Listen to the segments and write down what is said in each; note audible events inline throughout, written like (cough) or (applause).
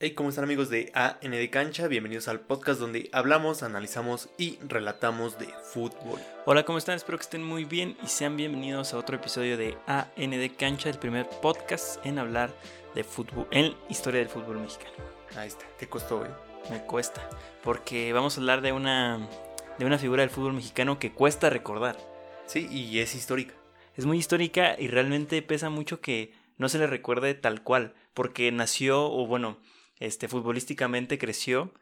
Hey, ¿cómo están amigos de AN de Cancha? Bienvenidos al podcast donde hablamos, analizamos y relatamos de fútbol. Hola, ¿cómo están? Espero que estén muy bien y sean bienvenidos a otro episodio de AN de Cancha, el primer podcast en hablar de fútbol, en historia del fútbol mexicano. Ahí está, te costó, ¿eh? Me cuesta, porque vamos a hablar de una, de una figura del fútbol mexicano que cuesta recordar. Sí, y es histórica. Es muy histórica y realmente pesa mucho que no se le recuerde tal cual, porque nació, o bueno, este, futbolísticamente creció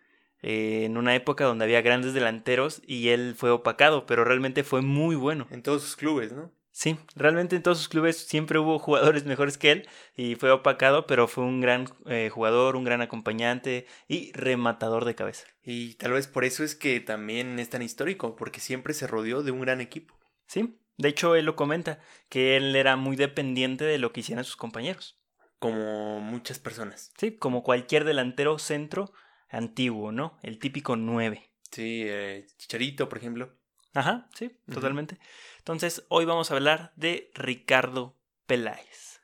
eh, en una época donde había grandes delanteros y él fue opacado, pero realmente fue muy bueno. En todos sus clubes, ¿no? Sí, realmente en todos sus clubes siempre hubo jugadores (laughs) mejores que él y fue opacado, pero fue un gran eh, jugador, un gran acompañante y rematador de cabeza. Y tal vez por eso es que también es tan histórico, porque siempre se rodeó de un gran equipo. Sí, de hecho él lo comenta, que él era muy dependiente de lo que hicieran sus compañeros. Como muchas personas. Sí, como cualquier delantero centro antiguo, ¿no? El típico 9. Sí, eh, Chicharito, por ejemplo. Ajá, sí, totalmente. Entonces, hoy vamos a hablar de Ricardo Peláez.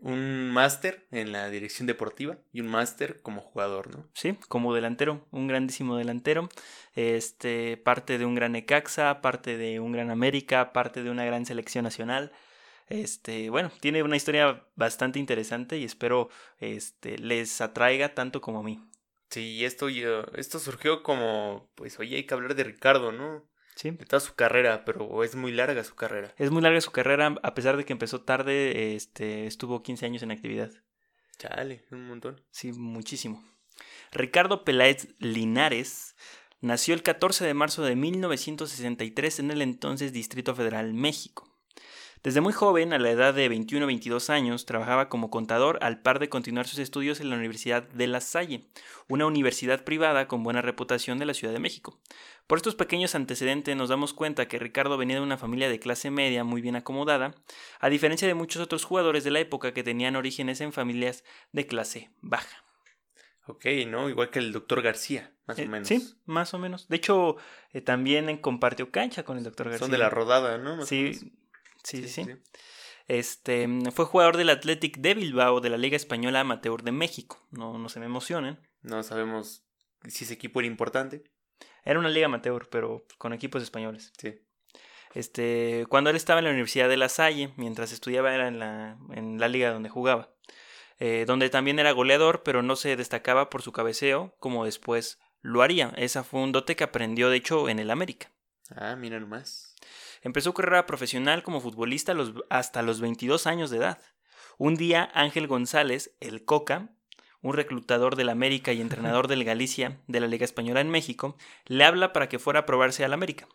Un máster en la dirección deportiva y un máster como jugador, ¿no? Sí, como delantero, un grandísimo delantero. Este, parte de un gran Ecaxa, parte de un gran América, parte de una gran selección nacional. Este, bueno, tiene una historia bastante interesante y espero este, les atraiga tanto como a mí. Sí, esto, esto surgió como, pues, oye, hay que hablar de Ricardo, ¿no? Sí. De toda su carrera, pero es muy larga su carrera. Es muy larga su carrera, a pesar de que empezó tarde, este, estuvo 15 años en actividad. Chale, un montón. Sí, muchísimo. Ricardo Peláez Linares nació el 14 de marzo de 1963 en el entonces Distrito Federal, México. Desde muy joven, a la edad de 21 o 22 años, trabajaba como contador al par de continuar sus estudios en la Universidad de La Salle, una universidad privada con buena reputación de la Ciudad de México. Por estos pequeños antecedentes nos damos cuenta que Ricardo venía de una familia de clase media muy bien acomodada, a diferencia de muchos otros jugadores de la época que tenían orígenes en familias de clase baja. Ok, ¿no? Igual que el doctor García, más Eh, o menos. Sí, más o menos. De hecho, eh, también compartió cancha con el doctor García. Son de la rodada, ¿no? Más o Sí, sí, sí. Este, mm, fue jugador del Athletic de Bilbao de la Liga Española Amateur de México. No, no se me emocionen. No sabemos si ese equipo era importante. Era una liga amateur, pero con equipos españoles. Sí. Este, cuando él estaba en la Universidad de La Salle, mientras estudiaba era en la, en la liga donde jugaba. Eh, donde también era goleador, pero no se destacaba por su cabeceo, como después lo haría. Esa fue un dote que aprendió, de hecho, en el América. Ah, mira nomás. Empezó su carrera profesional como futbolista los- hasta los 22 años de edad. Un día Ángel González, el Coca, un reclutador del América y entrenador del Galicia de la Liga Española en México, le habla para que fuera a probarse al América.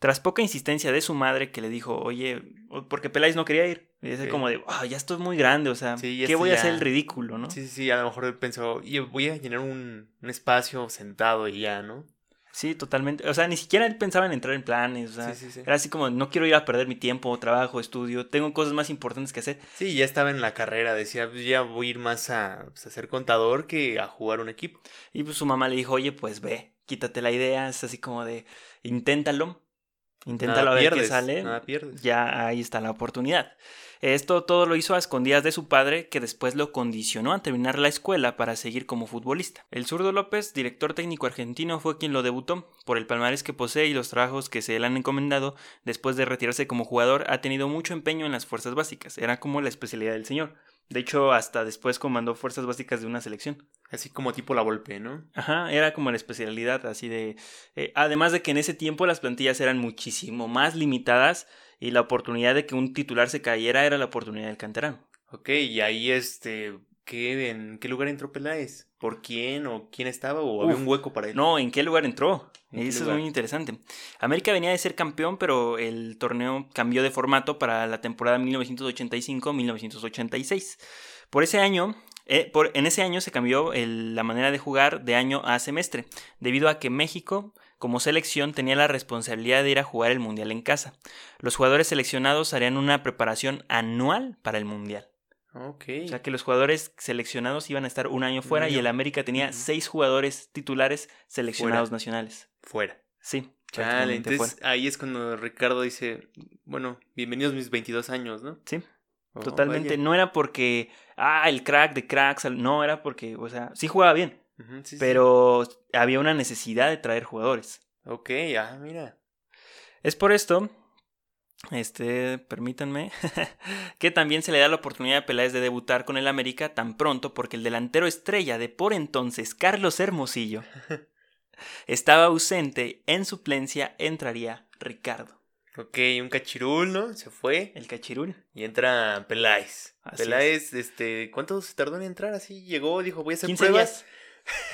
Tras poca insistencia de su madre que le dijo, oye, porque Peláez no quería ir. Y es Ok. como de, "Ah, ya estoy muy grande, o sea, Sí, ¿qué voy a hacer el ridículo, no? Sí, sí, sí, a lo mejor pensó, "Oye, voy a llenar un, un espacio sentado y ya, ¿no? Sí, totalmente. O sea, ni siquiera él pensaba en entrar en planes, o sea, Sí, sí, sí. era así como, no quiero ir a perder mi tiempo, trabajo, estudio, tengo cosas más importantes que hacer. Sí, ya estaba en la carrera, decía, "Pues ya voy a ir más a, pues, a ser contador que a jugar un equipo. Y pues su mamá le dijo, oye, pues ve, quítate la idea, es así como de, inténtalo, inténtalo Nada a ver qué pierdes, sale, Nada pierdes. ya ahí está la oportunidad. Esto todo lo hizo a escondidas de su padre, que después lo condicionó a terminar la escuela para seguir como futbolista. El zurdo López, director técnico argentino, fue quien lo debutó. Por el palmarés que posee y los trabajos que se le han encomendado, después de retirarse como jugador, ha tenido mucho empeño en las fuerzas básicas. Era como la especialidad del señor. De hecho, hasta después comandó fuerzas básicas de una selección. Así como tipo la Volpe, ¿no? Ajá, era como la especialidad, así de... eh, además de que en ese tiempo las plantillas eran muchísimo más limitadas y la oportunidad de que un titular se cayera era la oportunidad del canterano. Ok, y ahí, este, ¿qué, ¿en qué lugar entró Peláez? ¿Por quién o quién estaba o había un hueco para él? No, ¿en qué lugar entró? ¿En Eso lugar? es muy interesante. América venía de ser campeón, pero el torneo cambió de formato para la temporada 1985-1986. Por ese año, eh, por- en ese año se cambió el- la manera de jugar de año a semestre, debido a que México, como selección, tenía la responsabilidad de ir a jugar el Mundial en casa. Los jugadores seleccionados harían una preparación anual para el Mundial. Ok. O sea que los jugadores seleccionados iban a estar un año fuera y año. el América tenía seis jugadores titulares seleccionados nacionales. Fuera. Sí. Chale, entonces ahí es cuando Ricardo dice, bueno, bienvenidos mis 22 años, ¿no? Sí. Oh, Totalmente. vaya. No era porque, ah, el crack de cracks. No, era porque, o sea, sí jugaba bien, sí. pero había una necesidad de traer jugadores. Ok, ah, mira. Es por esto, este, permítanme, (laughs) que también se le da la oportunidad a Peláez de debutar con el América tan pronto porque el delantero estrella de por entonces, Carlos Hermosillo, (laughs) estaba ausente, en suplencia entraría Ricardo, Ok, un cachirul, ¿no? Se fue. el cachirul. Y entra Peláez. Así Peláez, este, ¿cuánto se tardó en entrar? Así llegó, dijo, voy a hacer 15 pruebas.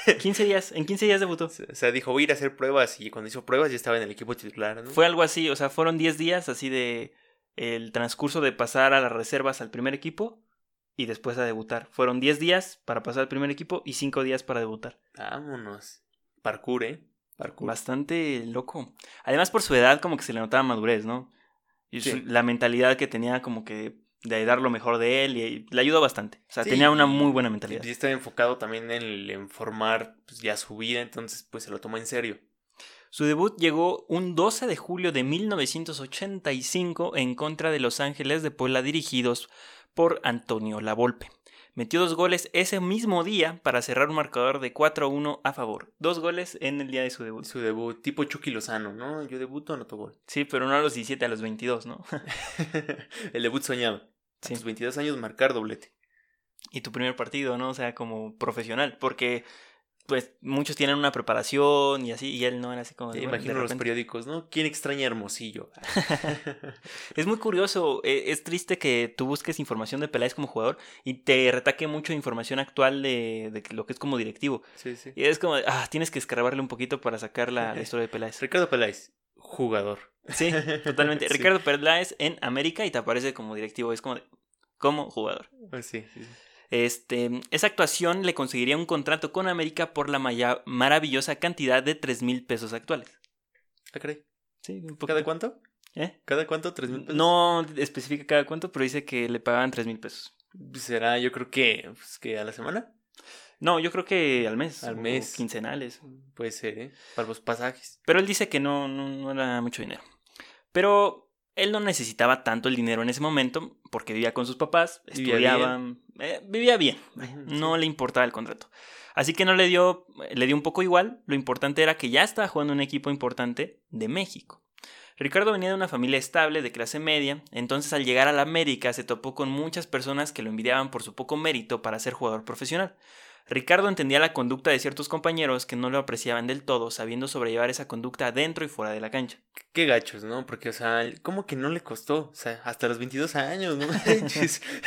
días. 15 días, en 15 días debutó. (laughs) O sea, dijo, voy a ir a hacer pruebas. Y cuando hizo pruebas ya estaba en el equipo titular, ¿no? Fue algo así, o sea, fueron 10 días así de el transcurso de pasar a las reservas al primer equipo y después a debutar. Fueron 10 días para pasar al primer equipo y 5 días para debutar. Vámonos. Parkour, ¿eh? Parkour. Bastante loco. Además, por su edad, como que se le notaba madurez, ¿no? Y su- la mentalidad que tenía, como que de dar lo mejor de él, y, le ayudó bastante. O sea, Sí, tenía una muy buena mentalidad. Y estaba enfocado también en, en formar pues, ya su vida, entonces pues se lo tomó en serio. Su debut llegó un 12 de julio de 1985 en contra de Los Ángeles de Puebla, dirigidos por Antonio Lavolpe. Metió dos goles ese mismo día para cerrar un marcador de 4-1 a favor. Dos goles en el día de su debut. Su debut, tipo Chucky Lozano, ¿no? Yo debuto, anoto gol. Sí, pero no a los 17, a los 22, ¿no? (laughs) el debut soñado. A Sí. sus 22 años marcar doblete. y tu primer partido, ¿no? O sea, como profesional, porque pues muchos tienen una preparación y así, y él no era así como... de, imagino los periódicos, ¿no? ¿Quién extraña a Hermosillo? (laughs) Es muy curioso, eh, es triste que tú busques información de Peláez como jugador y te retaque mucho información actual de, de lo que es como directivo. sí, sí. Y es como, ah, tienes que escarbarle un poquito para sacar la, la (laughs) historia de Peláez. Ricardo Peláez, jugador. Sí, (laughs) totalmente. Sí. Ricardo Peláez en América y te aparece como directivo, es como, de- como jugador. Pues sí, sí, sí. Este, esa actuación le conseguiría un contrato con América por la maravillosa cantidad de 3 mil pesos actuales. Ah, caray. Sí, un poco. ¿Cada cuánto? ¿Eh? ¿Cada cuánto? ¿Tres mil pesos? No especifica cada cuánto, pero dice que le pagaban 3 mil pesos. Será, yo creo que, pues, que a la semana. No, yo creo que al mes. Al o mes. Quincenales. Puede ser, ¿eh? Para los pasajes. Pero él dice que no, no, no era mucho dinero. Pero él no necesitaba tanto el dinero en ese momento porque vivía con sus papás, Vivía estudiaba, eh, vivía bien. no le importaba el contrato. Así que no le dio, le dio un poco igual. Lo importante era que ya estaba jugando en un equipo importante de México. Ricardo venía de una familia estable, de clase media, entonces al llegar a la América se topó con muchas personas que lo envidiaban por su poco mérito para ser jugador profesional. Ricardo entendía la conducta de ciertos compañeros que no lo apreciaban del todo, sabiendo sobrellevar esa conducta dentro y fuera de la cancha. Qué gachos, ¿no? Porque, o sea, ¿cómo que no le costó? O sea, hasta los 22 años, ¿no? (laughs)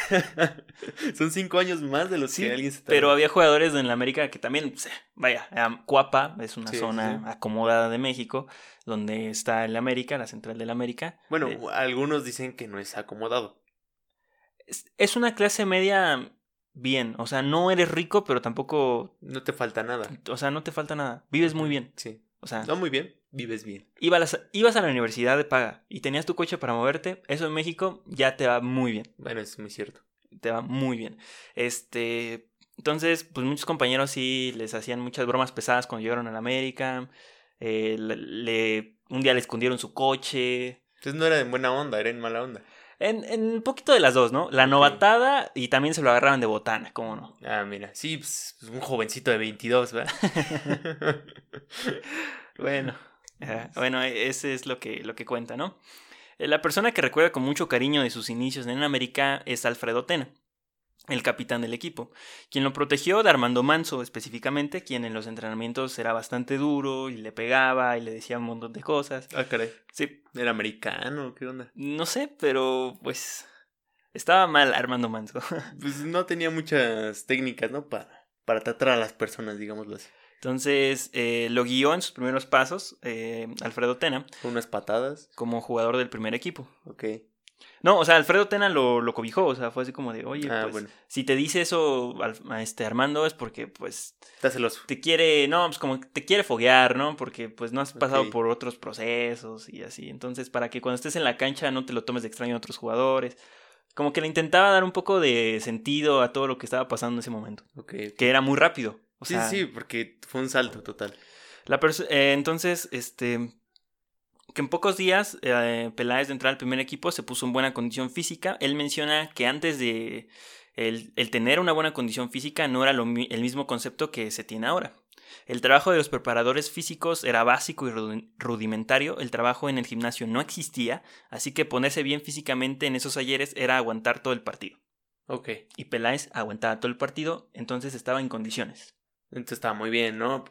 (laughs) Son 5 años más de los Sí, que alguien se Pero había jugadores en la América que también, vaya, am- Cuapa es una sí, zona sí. acomodada de México, donde está el América, la central del América. Bueno, Eh, algunos dicen que no es acomodado. es, es una clase media bien, o sea, no eres rico, pero tampoco, No te falta nada. o sea, no te falta nada, vives muy bien, Sí. o sea, No muy bien, vives bien. ibas a, ibas a la universidad de paga y tenías tu coche para moverte, eso en México ya te va muy bien. Bueno, es muy cierto. te va muy bien. Este, entonces, pues muchos compañeros sí les hacían muchas bromas pesadas cuando llegaron a la América. Eh, le, le- un día le escondieron su coche. Entonces no era en buena onda, era en mala onda. En, en un poquito de las dos, ¿no? La novatada y también se lo agarraban de botana, ¿cómo no? Ah, mira. Sí, pues, pues, un jovencito de 22, ¿verdad? (laughs) Bueno, ajá, bueno, e- ese es lo que, lo que cuenta, ¿no? Eh, La persona que recuerda con mucho cariño de sus inicios en América es Alfredo Tena, el capitán del equipo, quien lo protegió de Armando Manso específicamente, quien en los entrenamientos era bastante duro y le pegaba y le decía un montón de cosas. ah, caray. Sí, ¿Era americano? ¿Qué onda? no sé, pero pues estaba mal Armando Manso. (laughs) Pues no tenía muchas técnicas, ¿no? Para, para tratar a las personas, digámoslo así. Entonces eh, lo guió en sus primeros pasos eh, Alfredo Tena Con unas patadas. como jugador del primer equipo. Ok. No, o sea, Alfredo Tena lo, lo cobijó, o sea, fue así como de, oye, ah, pues, bueno. si te dice eso a este Armando es porque, pues, Está celoso. te quiere, no, pues como te quiere foguear, ¿no? Porque, pues, no has pasado por otros procesos y así. Entonces, para que cuando estés en la cancha no te lo tomes de extraño a otros jugadores. Como que le intentaba dar un poco de sentido a todo lo que estaba pasando en ese momento. Ok. Que era muy rápido. O sí, sea, sí, porque fue un salto total. La eh, entonces, este, que en pocos días eh, Peláez de entrar al primer equipo se puso en buena condición física. Él menciona que antes de el, tener una buena condición física no era el mismo concepto que se tiene ahora. El trabajo de los preparadores físicos era básico y rudimentario, el trabajo en el gimnasio no existía, así que ponerse bien físicamente en esos ayeres era aguantar todo el partido. Ok. Y Peláez aguantaba todo el partido, entonces estaba en condiciones. Entonces estaba muy bien, ¿no?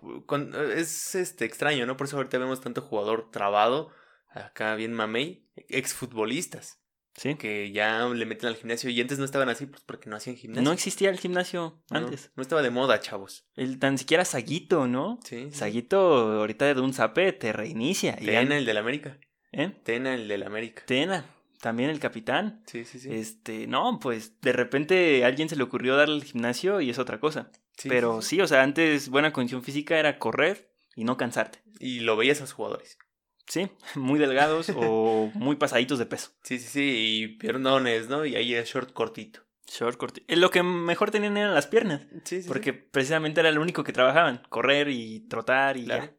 es este extraño, ¿no? Por eso ahorita vemos tanto jugador trabado, acá bien mamey, exfutbolistas. Sí. Que ya le meten al gimnasio y antes no estaban así pues porque no hacían gimnasio. No existía el gimnasio antes. No, estaba de moda, chavos. El, tan siquiera Saguito, ¿no? Sí. Saguito ahorita de un zape te reinicia. Tena, el del América. ¿Eh? Tena, el del América. Tena, también el capitán. Sí, sí, sí. Este, no, pues de repente a alguien se le ocurrió darle al gimnasio y es otra cosa. Pero sí, o sea, antes buena condición física era correr y no cansarte. Y lo veías a los jugadores. Sí, (laughs) muy delgados o (laughs) muy pasaditos de peso. Sí, sí, sí, y piernones, ¿no? Y ahí el short cortito. Short cortito. Eh, lo que mejor tenían eran las piernas. Sí, sí. Porque precisamente era lo único que trabajaban, correr y trotar y ya.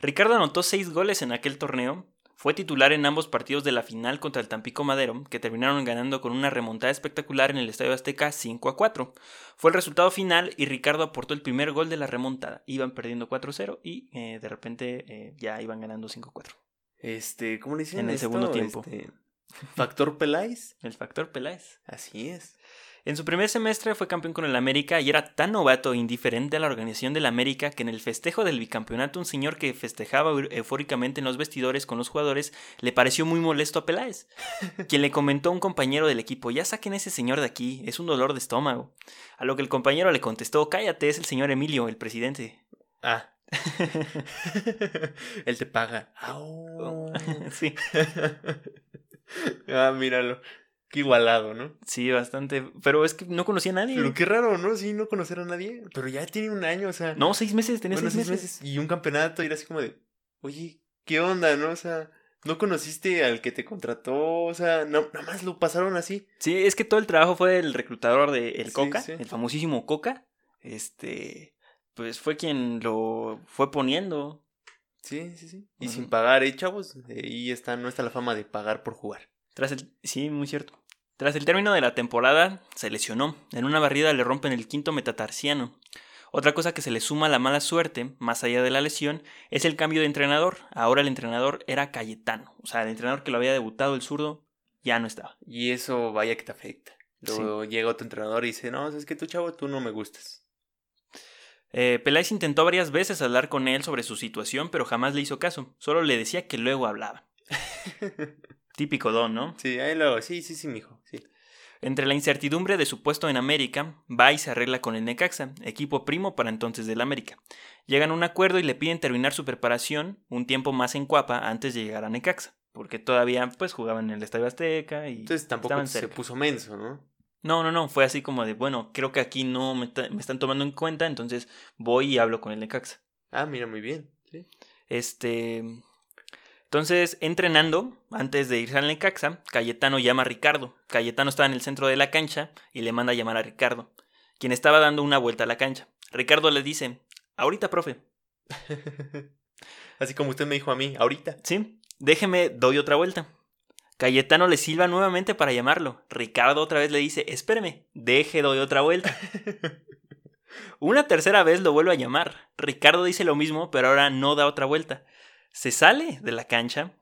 Ricardo anotó seis goles en aquel torneo fue titular en ambos partidos de la final contra el Tampico Madero, que terminaron ganando con una remontada espectacular en el Estadio Azteca 5 a 4. Fue el resultado final y Ricardo aportó el primer gol de la remontada. Iban perdiendo 4-0 y eh, de repente eh, ya iban ganando 5 4. Este, ¿cómo le dicen? En el segundo tiempo. Este, ¿Factor Peláez? el factor Peláez. Así es. En su primer semestre fue campeón con el América y era tan novato e indiferente a la organización del América que en el festejo del bicampeonato un señor que festejaba eufóricamente en los vestidores con los jugadores le pareció muy molesto a Peláez, (laughs) quien le comentó a un compañero del equipo, ya saquen ese señor de aquí, es un dolor de estómago. A lo que el compañero le contestó, cállate, es el señor Emilio, el presidente. Ah. (laughs) Él te paga. sí. (laughs) ah, míralo. Qué igualado, ¿no? Sí, bastante. Pero es que no conocía a nadie. Pero qué raro, ¿no? Sí, no conocer a nadie. Pero ya tiene un año, o sea. No, seis meses, tenés seis, meses. Y un campeonato, y era así como de, oye, ¿qué onda, no? O sea, no conociste al que te contrató, o sea, no, nada más lo pasaron así. Sí, es que todo el trabajo fue del reclutador de El Coca, el famosísimo Coca. Este, pues fue quien lo fue poniendo. Sí, sí, sí. Y sin pagar, ¿eh, chavos? Ahí está, no está la fama de pagar por jugar. Tras el, sí, muy cierto. Tras el término de la temporada, se lesionó. En una barrida le rompen el quinto metatarsiano. Otra cosa que se le suma a la mala suerte, más allá de la lesión, es el cambio de entrenador. Ahora el entrenador era Cayetano. O sea, el entrenador que lo había debutado, el zurdo, ya no estaba. Y eso vaya que te afecta. Luego llega otro entrenador y dice, no, es que tú, chavo, tú no me gustas. Eh, Peláez intentó varias veces hablar con él sobre su situación, pero jamás le hizo caso. Solo le decía que luego hablaba. (laughs) Típico don, ¿no? Sí, ahí luego, sí, sí, sí, mijo, sí. Entre la incertidumbre de su puesto en América, va y se arregla con el Necaxa, equipo primo para entonces del América. Llegan a un acuerdo y le piden terminar su preparación un tiempo más en Cuapa antes de llegar a Necaxa, porque todavía pues jugaban en el Estadio Azteca y entonces tampoco se puso menso, ¿no? No, no, no, fue así como de, bueno, creo que aquí no me, me están tomando en cuenta, entonces voy y hablo con el Necaxa. Ah, mira, muy bien. Sí. Este, entonces, entrenando, antes de irse al Necaxa, Cayetano llama a Ricardo. Cayetano estaba en el centro de la cancha y le manda a llamar a Ricardo, quien estaba dando una vuelta a la cancha. Ricardo le dice, ahorita, profe. (laughs) Así como usted me dijo a mí, ahorita. Sí, déjeme, doy otra vuelta. Cayetano le silba nuevamente para llamarlo. Ricardo otra vez le dice, espéreme, deje, doy otra vuelta. (laughs) Una tercera vez lo vuelve a llamar. Ricardo dice lo mismo, pero ahora no da otra vuelta. Se sale de la cancha,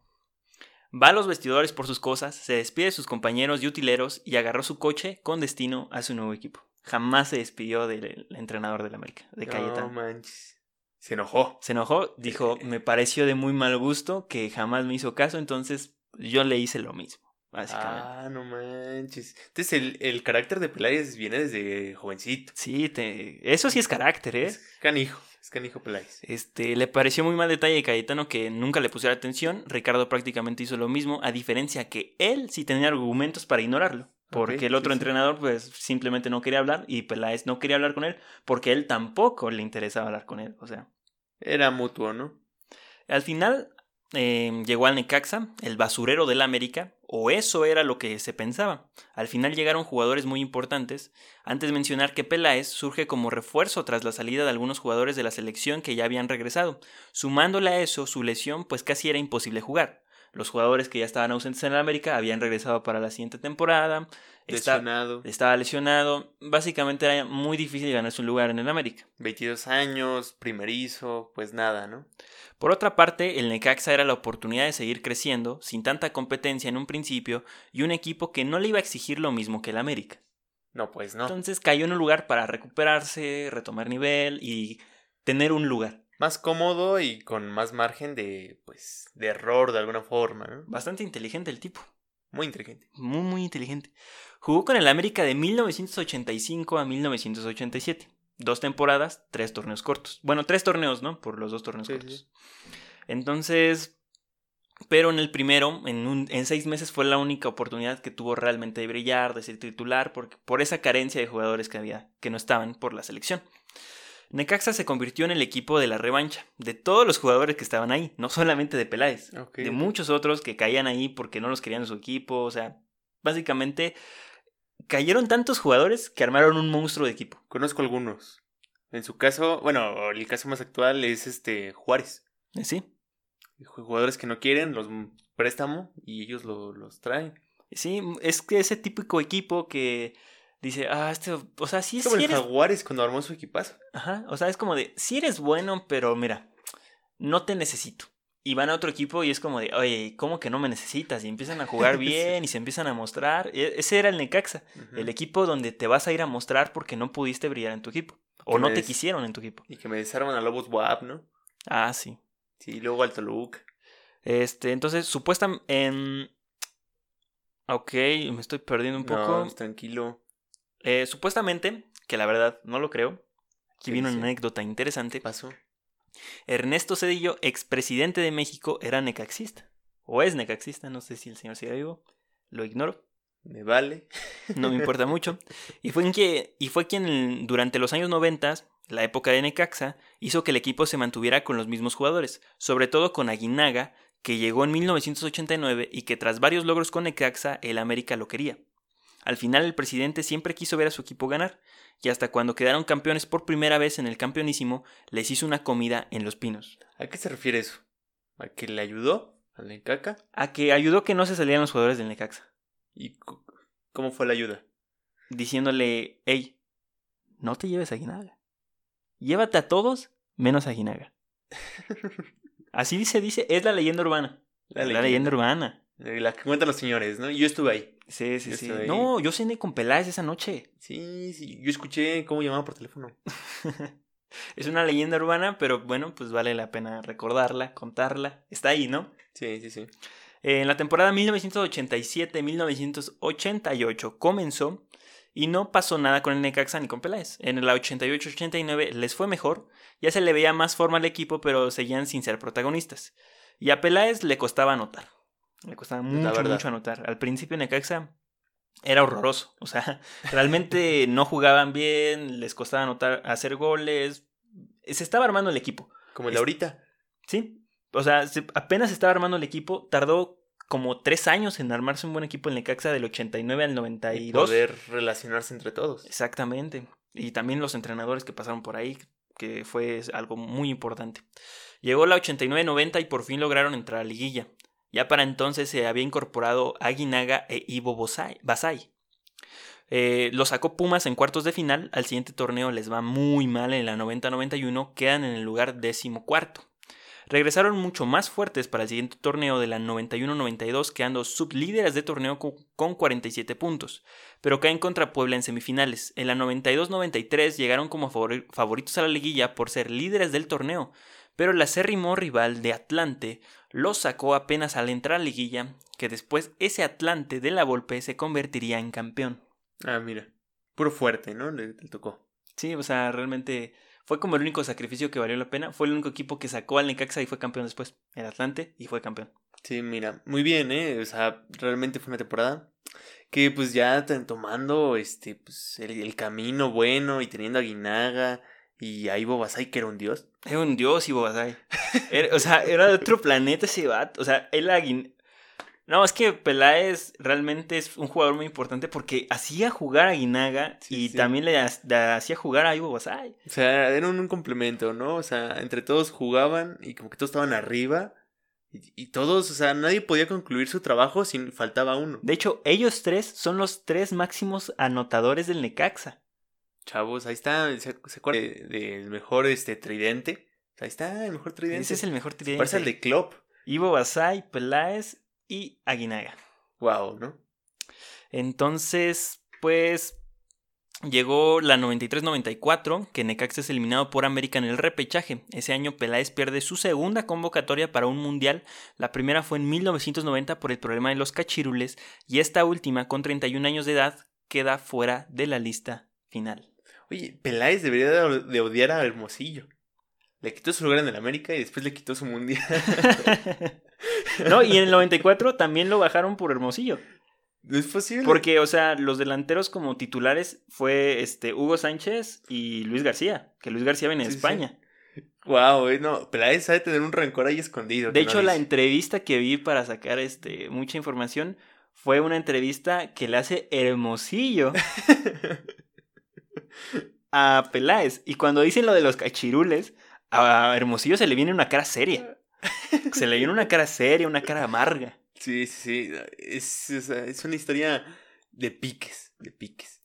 va a los vestidores por sus cosas, se despide de sus compañeros y utileros y agarró su coche con destino a su nuevo equipo. Jamás se despidió del entrenador del América, de Cayetano. No manches. Se enojó. Se enojó, dijo, (laughs) me pareció de muy mal gusto que jamás me hizo caso, entonces yo le hice lo mismo. Básicamente. Ah, no manches. Entonces el, el carácter de Peláez viene desde jovencito. Sí, te... eso sí es carácter, ¿eh? canijo. Es Canijo Peláez. Este, le pareció muy mal detalle de Cayetano que nunca le pusiera atención. Ricardo prácticamente hizo lo mismo, a diferencia que él sí tenía argumentos para ignorarlo. Porque el otro entrenador, pues, simplemente no quería hablar y Peláez no quería hablar con él porque él tampoco le interesaba hablar con él. O sea. Era mutuo, ¿no? Al final, Em, llegó al Necaxa, el basurero del América, o eso era lo que se pensaba. Al final llegaron jugadores muy importantes. Antes mencionar que Peláez surge como refuerzo tras la salida de algunos jugadores de la selección que ya habían regresado. Sumándole a eso su lesión, pues casi era imposible jugar. Los jugadores que ya estaban ausentes en América habían regresado para la siguiente temporada. Está- Lesionado. estaba lesionado. Básicamente era muy difícil ganarse un lugar en el América. 22 años, primerizo, pues nada, ¿no? Por otra parte, el Necaxa era la oportunidad de seguir creciendo, sin tanta competencia en un principio, y un equipo que no le iba a exigir lo mismo que el América. No, pues no. Entonces cayó en un lugar para recuperarse, retomar nivel y tener un lugar. Más cómodo y con más margen de, pues, de error de alguna forma, ¿no? Bastante inteligente el tipo. Muy inteligente. Muy, muy inteligente. Jugó con el América de 1985 a 1987. Dos temporadas, tres torneos cortos. Bueno, tres torneos, ¿no? Por los dos torneos Sí, cortos. Entonces, pero en el primero, en, un- en seis meses fue la única oportunidad que tuvo realmente de brillar, de ser titular, porque, por esa carencia de jugadores que había, que no estaban por la selección. Necaxa se convirtió en el equipo de la revancha, de todos los jugadores que estaban ahí, no solamente de Peláez, de muchos otros que caían ahí porque no los querían en su equipo, o sea, básicamente cayeron tantos jugadores que armaron un monstruo de equipo. Conozco algunos. En su caso, bueno, el caso más actual es este Juárez. ¿Eh? Sí, Jugadores que no quieren, los préstamo y ellos lo- los traen. sí, es que ese típico equipo que dice, ah, este, o sea, sí, Es como sí el eres Jaguares cuando armó su equipazo. Ajá, o sea, es como de, si eres bueno, pero mira, no te necesito. Y van a otro equipo y es como de, oye, ¿cómo que no me necesitas? Y empiezan a jugar (laughs) Sí. bien y se empiezan a mostrar. E- Ese era el Necaxa, el equipo donde te vas a ir a mostrar porque no pudiste brillar en tu equipo. O no te des- quisieron en tu equipo. Y que me desarman a Lobos WAP, ¿no? Ah, sí. Sí, luego al Toluca. Este, entonces, supuestamente... En... Ok, me estoy perdiendo un poco. No, pues, tranquilo. Eh, supuestamente, que la verdad no lo creo. Aquí ¿Qué viene una anécdota interesante. ¿Qué pasó? Ernesto Cedillo, expresidente de México, era necaxista. O es necaxista, no sé si el señor sigue vivo. Lo ignoro, Me vale. no me importa mucho. Y fue, en que, y fue quien durante los años 90, la época de Necaxa, hizo que el equipo se mantuviera con los mismos jugadores, sobre todo con Aguinaga, que llegó en 1989 y que tras varios logros con Necaxa, el América lo quería. Al final el presidente siempre quiso ver a su equipo ganar, y hasta cuando quedaron campeones por primera vez en el campeonísimo, les hizo una comida en Los Pinos. ¿A qué se refiere eso? ¿A que le ayudó al Necaca? A que ayudó que no se salieran los jugadores del Necaxa, ¿Y cómo fue la ayuda? diciéndole, hey, no te lleves a Aguinaga. Llévate a todos menos a Aguinaga. (laughs) Así se dice, es la leyenda urbana. La La leyenda, urbana. La que cuentan los señores, ¿no? Yo estuve ahí. Sí, sí, Yo sí. No, yo cené con Peláez esa noche. Sí, sí. Yo escuché cómo llamaba por teléfono. (laughs) es una leyenda urbana, pero bueno, pues vale la pena recordarla, contarla. Está ahí, ¿no? Sí, sí, sí. Eh, En la temporada 1987-1988 comenzó y no pasó nada con el Necaxa ni con Peláez. En la 88-89 les fue mejor, ya se le veía más forma al equipo, pero seguían sin ser protagonistas. Y a Peláez le costaba anotar. Le costaba mucho, mucho anotar. Al principio Necaxa era horroroso. O sea, (laughs) realmente no jugaban bien, les costaba anotar, hacer goles. Se estaba armando el equipo. Como el de ahorita. Sí. O sea, se- apenas estaba armando el equipo. Tardó como tres años en armarse un buen equipo el Necaxa del 89 al Y 92. poder relacionarse entre todos. Exactamente. Y también los entrenadores que pasaron por ahí, que fue algo muy importante. Llegó la 89-90 y por fin lograron entrar a liguilla. Ya para entonces se había incorporado Aguinaga e Ivo Basay. Eh, lo sacó Pumas en cuartos de final. Al siguiente torneo les va muy mal en la 90-91. Quedan en el lugar décimo cuarto. Regresaron mucho más fuertes para el siguiente torneo de la 91-92, quedando sublíderes de torneo con, con 47 puntos, pero caen contra Puebla en semifinales. En la 92-93 llegaron como favori- favoritos a la liguilla por ser líderes del torneo, pero el acérrimo rival de Atlante los sacó apenas al entrar a la liguilla, que después ese Atlante de la Volpe se convertiría en campeón. Ah, mira. Puro fuerte, ¿no? Le, le tocó. Sí, o sea, realmente fue como el único sacrificio que valió la pena. Fue el único equipo que sacó al Necaxa y fue campeón después. El Atlante y fue campeón. Sí, mira, muy bien, ¿eh? O sea, realmente fue una temporada que pues ya tomando este, pues el, el camino bueno y teniendo a Guinaga y a Ivo Basay que era un dios. Era un dios, Ivo Basay. (laughs) Era- o sea, era de otro planeta ese vato. O sea, él aguin- No, es que Peláez realmente es un jugador muy importante porque hacía jugar a Guinaga Sí, y sí. también le, ha- le hacía jugar a Ivo Basay. O sea, era un, un complemento, ¿no? O sea, entre todos jugaban y como que todos estaban arriba Y, y todos, o sea, nadie podía concluir su trabajo sin faltaba uno. De hecho, ellos tres son los tres máximos anotadores del Necaxa. Chavos, ahí está, ¿se, se acuerdan de- del mejor este tridente? Ahí está, el mejor tridente. Ese es el mejor tridente. Parece el de Klopp. Ivo Basay, Peláez y Aguinaga. Wow, ¿no? Entonces, pues llegó la 93-94, que Necaxa es eliminado por América en el repechaje. Ese año Peláez pierde su segunda convocatoria para un mundial. La primera fue en 1990 por el problema de los cachirules y esta última, con 31 años de edad, queda fuera de la lista final. Oye, Peláez debería de, odiar a Hermosillo. Le quitó su lugar en el América y después le quitó su mundial. (laughs) no, y en el 94 también lo bajaron por Hermosillo. No es posible. Porque, o sea, los delanteros como titulares fue este Hugo Sánchez y Luis García, que Luis García viene de Sí, sí. España. Wow, eh, no, Peláez sabe tener un rencor ahí escondido. De no hecho, la entrevista que vi para sacar este mucha información fue una entrevista que le hace Hermosillo (laughs) (laughs) a Peláez. Y cuando dicen lo de los cachirules, a Hermosillo se le viene una cara seria. (laughs) Se le viene una cara seria, una cara amarga. Sí, sí, sí. Es, es una historia de piques, de piques.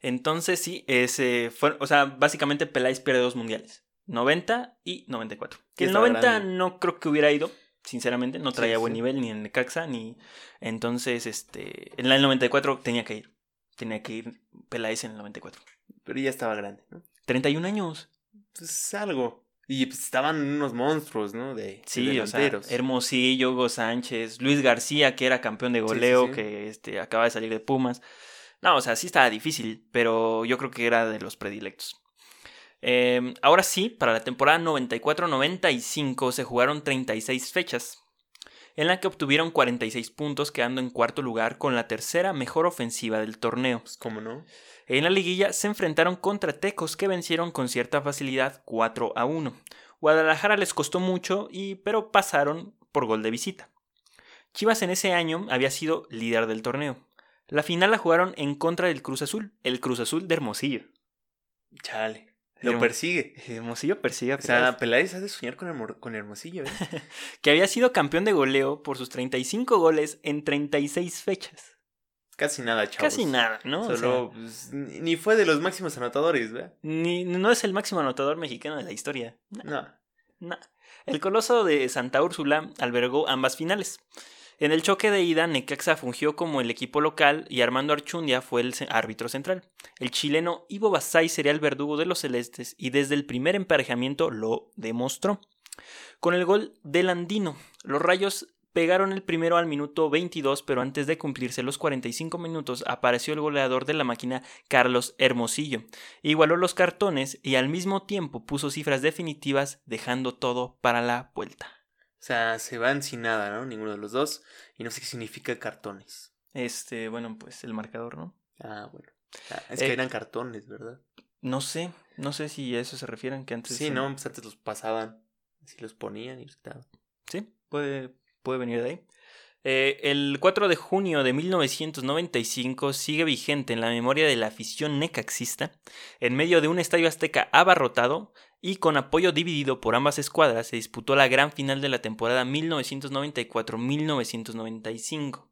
Entonces, sí, ese fue, o sea, básicamente Peláez pierde dos mundiales. 90 y 94. Que el estaba 90 grande. no creo que hubiera ido, sinceramente, no traía Sí, buen sí. nivel ni en Necaxa ni entonces este en el 94 tenía que ir. Tenía que ir Peláez en el 94. Pero ya estaba grande, ¿no? 31 años. Pues algo. Y pues estaban unos monstruos, ¿no? De, de Sí, o sea, delanteros. Hermosillo, Hugo Sánchez, Luis García, que era campeón de Sí, sí, goleo, sí. que este, acaba de salir de Pumas. No, o sea, sí estaba difícil, pero yo creo que era de los predilectos. Eh, ahora sí, para la temporada 94-95 se jugaron 36 fechas, en la que obtuvieron 46 puntos, quedando en cuarto lugar con la tercera mejor ofensiva del torneo. Pues cómo no. En la liguilla se enfrentaron contra Tecos que vencieron con cierta facilidad 4 a 1. Guadalajara les costó mucho, y, pero pasaron por gol de visita. Chivas en ese año había sido líder del torneo. La final la jugaron en contra del Cruz Azul, el Cruz Azul de Hermosillo. Chale. Lo persigue. Hermosillo persigue a O sea, Peláez, Peláez ha de soñar con, Hermo- con Hermosillo, ¿eh? (laughs) que había sido campeón de goleo por sus 35 goles en 36 fechas. Casi nada, chavos. Casi nada, ¿no? O sea, Solo, pues, ni fue de los máximos anotadores, ¿verdad? ni, no es el máximo anotador mexicano de la historia. No. No. El Coloso de Santa Úrsula albergó ambas finales. En el choque de ida, Necaxa fungió como el equipo local y Armando Archundia fue el árbitro central. El chileno Ivo Basay sería el verdugo de los celestes y desde el primer emparejamiento lo demostró. Con el gol del Andino, los Rayos pegaron el primero al minuto 22, pero antes de cumplirse los 45 minutos apareció el goleador de la máquina Carlos Hermosillo. Igualó los cartones y al mismo tiempo puso cifras definitivas dejando todo para la vuelta. O sea, se van sin nada, ¿no? Ninguno de los dos. Y no sé qué significa cartones. Este, bueno, pues el marcador, ¿no? Ah, bueno. Ah, es Eh, que eran cartones, ¿verdad? No sé, no sé si a eso se refieren que antes. Sí, eh, no, pues antes los pasaban. Así los ponían y los quitaban. Sí, puede, puede venir de ahí. Eh, el 4 de junio de 1995 sigue vigente en la memoria de la afición necaxista, en medio de un estadio azteca abarrotado y con apoyo dividido por ambas escuadras, se disputó la gran final de la temporada 1994-1995.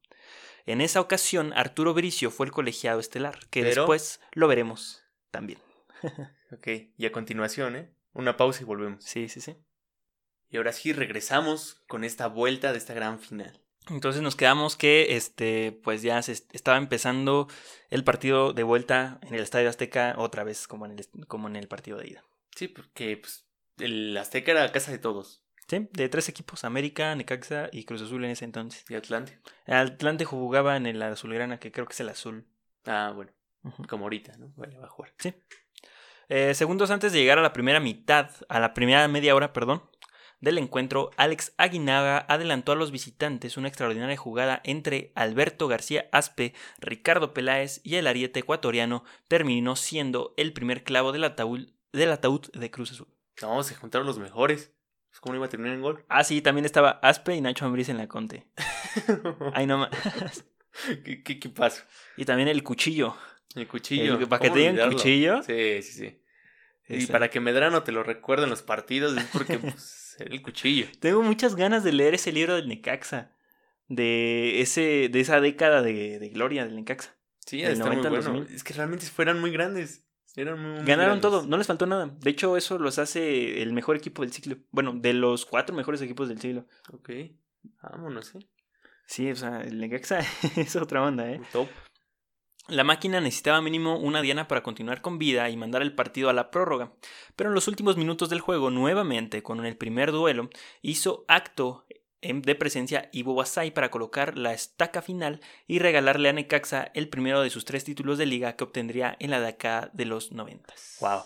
En esa ocasión, Arturo Bricio fue el colegiado estelar, que Pero- después lo veremos también. (laughs) Ok, y a continuación, ¿eh? Una pausa y volvemos. Sí, sí, sí. Y ahora sí regresamos con esta vuelta de esta gran final. Entonces nos quedamos que este pues ya se est- estaba empezando el partido de vuelta en el Estadio Azteca otra vez como en el, como en el partido de ida. Sí, porque pues el Azteca era casa de todos. Sí, de tres equipos, América, Necaxa y Cruz Azul en ese entonces. Y Atlante. Atlante jugaba en el azulgrana, que creo que es el azul. Ah, bueno, como ahorita, ¿no? Vale, va a jugar. Eh, segundos antes de llegar a la primera mitad, a la primera media hora, perdón, del encuentro, Alex Aguinaga adelantó a los visitantes una extraordinaria jugada entre Alberto García Aspe, Ricardo Peláez y el ariete ecuatoriano terminó siendo el primer clavo del ataúd, del ataúd de Cruz Azul. No, se juntaron los mejores. Pues, ¿Cómo no iba a terminar en gol? Ah, sí, también estaba Aspe y Nacho Ambriz en la conte. Ay, no ma- ¿Qué, qué? Y también el cuchillo. El cuchillo. El- ¿para que ¿Cómo te digan cuchillo? Sí, sí, sí. Y para que Medrano te lo recuerde en los partidos es porque (laughs) pues, el cuchillo. Tengo muchas ganas de leer ese libro del Necaxa. De, ese, de esa década de, de gloria del Necaxa. Sí, Del está muy 90 al bueno. 2000. Es que realmente fueran muy grandes. Eran muy, muy Ganaron grandes. todo, no les faltó nada. De hecho, eso los hace el mejor equipo del siglo. Bueno, de los cuatro mejores equipos del siglo. Ok. Vámonos, ¿eh? Sí, o sea, el Necaxa (laughs) es otra onda, ¿eh? Top. La máquina necesitaba mínimo una diana para continuar con vida y mandar el partido a la prórroga, pero en los últimos minutos del juego, nuevamente con el primer duelo, hizo acto de presencia Ivo Basay para colocar la estaca final y regalarle a Necaxa el primero de sus tres títulos de liga que obtendría en la década de los noventas. Wow.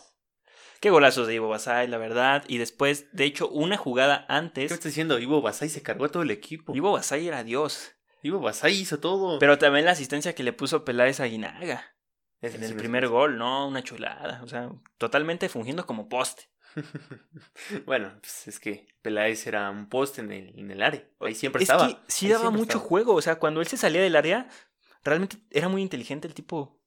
Qué golazos de Ivo Basay, la verdad, y después, de hecho, una jugada ¿Qué antes, estás diciendo? Ivo Basay se cargó a todo el equipo. Ivo Basay era Dios, Ivo Basay hizo todo. pero también la asistencia que le puso Peláez a Guinaga. En el me primer gol, no, una chulada. O sea, totalmente fungiendo como poste. (laughs) bueno, pues es que Peláez era un poste en el, en el área. Ahí siempre es estaba. que sí Ahí daba mucho estaba. juego. O sea, cuando él se salía del área, realmente era muy inteligente el tipo.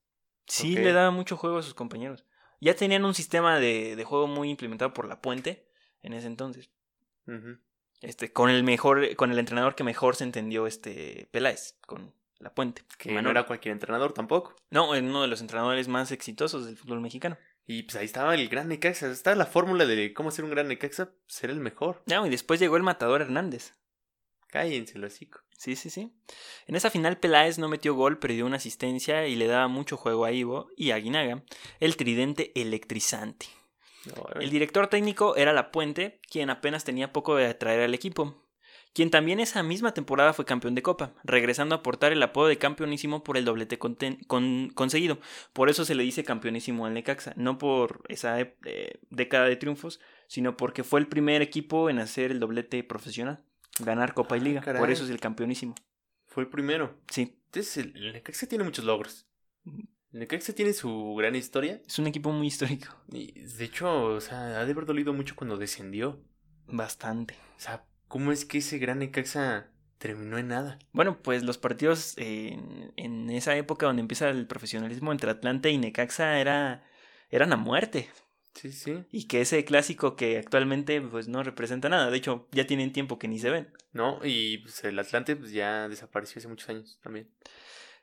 Sí, le daba mucho juego a sus compañeros. Ya tenían un sistema de, de juego muy implementado por la puente en ese entonces. Este, con el mejor, con el entrenador que mejor se entendió este Peláez, con la puente. Que no era cualquier entrenador tampoco. No, es uno de los entrenadores más exitosos del fútbol mexicano. Y pues ahí estaba el gran Necaxa. Estaba la fórmula de cómo ser un gran Necaxa. Ser el mejor. No, y después llegó el matador Hernández. Cállense, lo hocico. Sí, sí, sí. En esa final Peláez no metió gol, pero dio una asistencia y le daba mucho juego a Ivo y a Guinaga, el tridente electrizante. No, El director técnico era La Puente, quien apenas tenía poco de atraer al equipo, quien también esa misma temporada fue campeón de Copa, regresando a aportar el apodo de campeonísimo por el doblete conten- con- conseguido. Por eso se le dice campeonísimo al Necaxa, no por esa eh, década de triunfos, sino porque fue el primer equipo en hacer el doblete profesional, ganar Copa y Ah, Liga. Por eso es el campeonísimo. Fue el primero. Sí, Entonces, el, el Necaxa tiene muchos logros. Necaxa tiene su gran historia. es un equipo muy histórico. Y de hecho, o sea, ha de haber dolido mucho cuando descendió. Bastante. O sea, ¿cómo es que ese gran Necaxa terminó en nada? Bueno, pues los partidos en, en esa época donde empieza el profesionalismo entre Atlante y Necaxa era, eran a muerte. Sí, sí. Y que ese clásico que actualmente pues no representa nada. De hecho, ya tienen tiempo que ni se ven. No, y pues, el Atlante pues, ya desapareció hace muchos años también.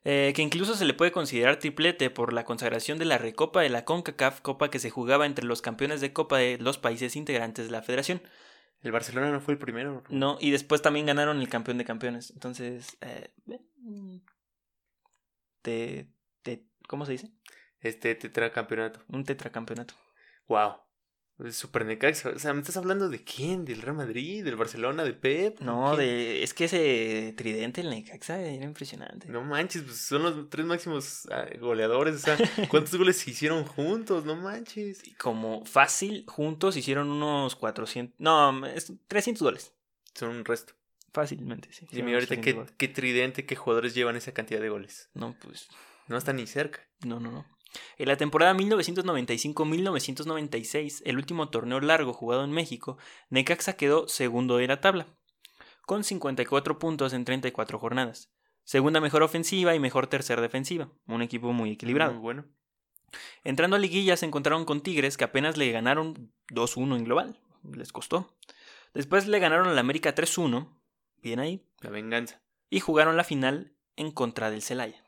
Eh, que incluso se le puede considerar triplete por la consagración de la Recopa de la CONCACAF, copa que se jugaba entre los campeones de Copa de los países integrantes de la federación. El Barcelona no fue el primero. No, y después también ganaron el campeón de campeones. Entonces, eh, te, te, ¿cómo se dice? Este tetracampeonato. Un tetracampeonato. Wow. Super Necaxa. O sea, ¿me estás hablando de quién? ¿Del Real Madrid? ¿Del Barcelona? ¿De Pep? No, de, es que ese tridente, el Necaxa, era impresionante. No manches, pues son los tres máximos ah, goleadores. O sea, ¿cuántos (laughs) goles se hicieron juntos? No manches. Como fácil, juntos hicieron unos 400, no, es 300 goles. Son un resto. Fácilmente, sí. Dime hicieron ahorita 300 qué, qué tridente, qué jugadores llevan esa cantidad de goles. No, pues, No está ni cerca. no, no, no. En la temporada 1995-1996, el último torneo largo jugado en México, Necaxa quedó segundo de la tabla, con 54 puntos en 34 jornadas. Segunda mejor ofensiva y mejor tercera defensiva, un equipo muy equilibrado. Muy bueno. Entrando a liguilla se encontraron con Tigres que apenas le ganaron 2-1 en global. Les costó. Después le ganaron al América 3-1. Bien ahí. La venganza. Y jugaron la final en contra del Celaya.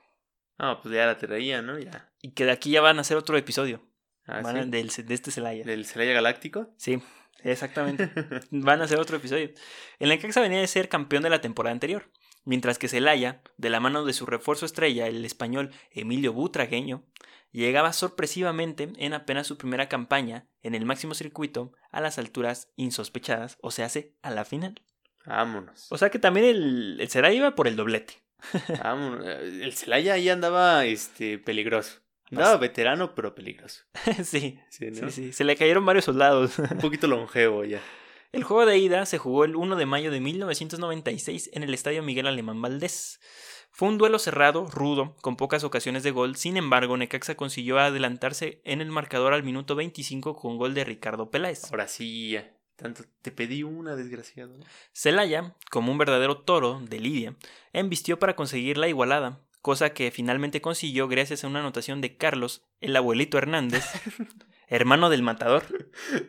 Ah, pues ya la traía, ¿no? Ya. Y que de aquí ya van a hacer otro episodio. Ah, Van a- ¿sí? del, de este Celaya. ¿Del Celaya Galáctico? Sí, exactamente. (laughs) van a hacer otro episodio. El Necaxa venía de ser campeón de la temporada anterior. Mientras que Celaya, de la mano de su refuerzo estrella, el español Emilio Butragueño, llegaba sorpresivamente en apenas su primera campaña en el máximo circuito a las alturas insospechadas, o se hace a la final. Vámonos. O sea que también el, el Celaya iba por el doblete. Vámonos. El Celaya ahí andaba este, peligroso. Andaba veterano, pero peligroso. (laughs) sí, Sí, ¿no? sí, sí. Se le cayeron varios soldados. Un poquito longevo ya. (laughs) El juego de ida se jugó el 1 de mayo de 1996 en el Estadio Miguel Alemán Valdés. Fue un duelo cerrado, rudo, con pocas ocasiones de gol, sin embargo Necaxa consiguió adelantarse en el marcador al minuto 25 con gol de Ricardo Peláez. Ahora sí, ya. Tanto te pedí una, desgraciado. Celaya, como un verdadero toro de Lidia, embistió para conseguir la igualada, cosa que finalmente consiguió gracias a una anotación de Carlos, el abuelito Hernández, (laughs) hermano del matador.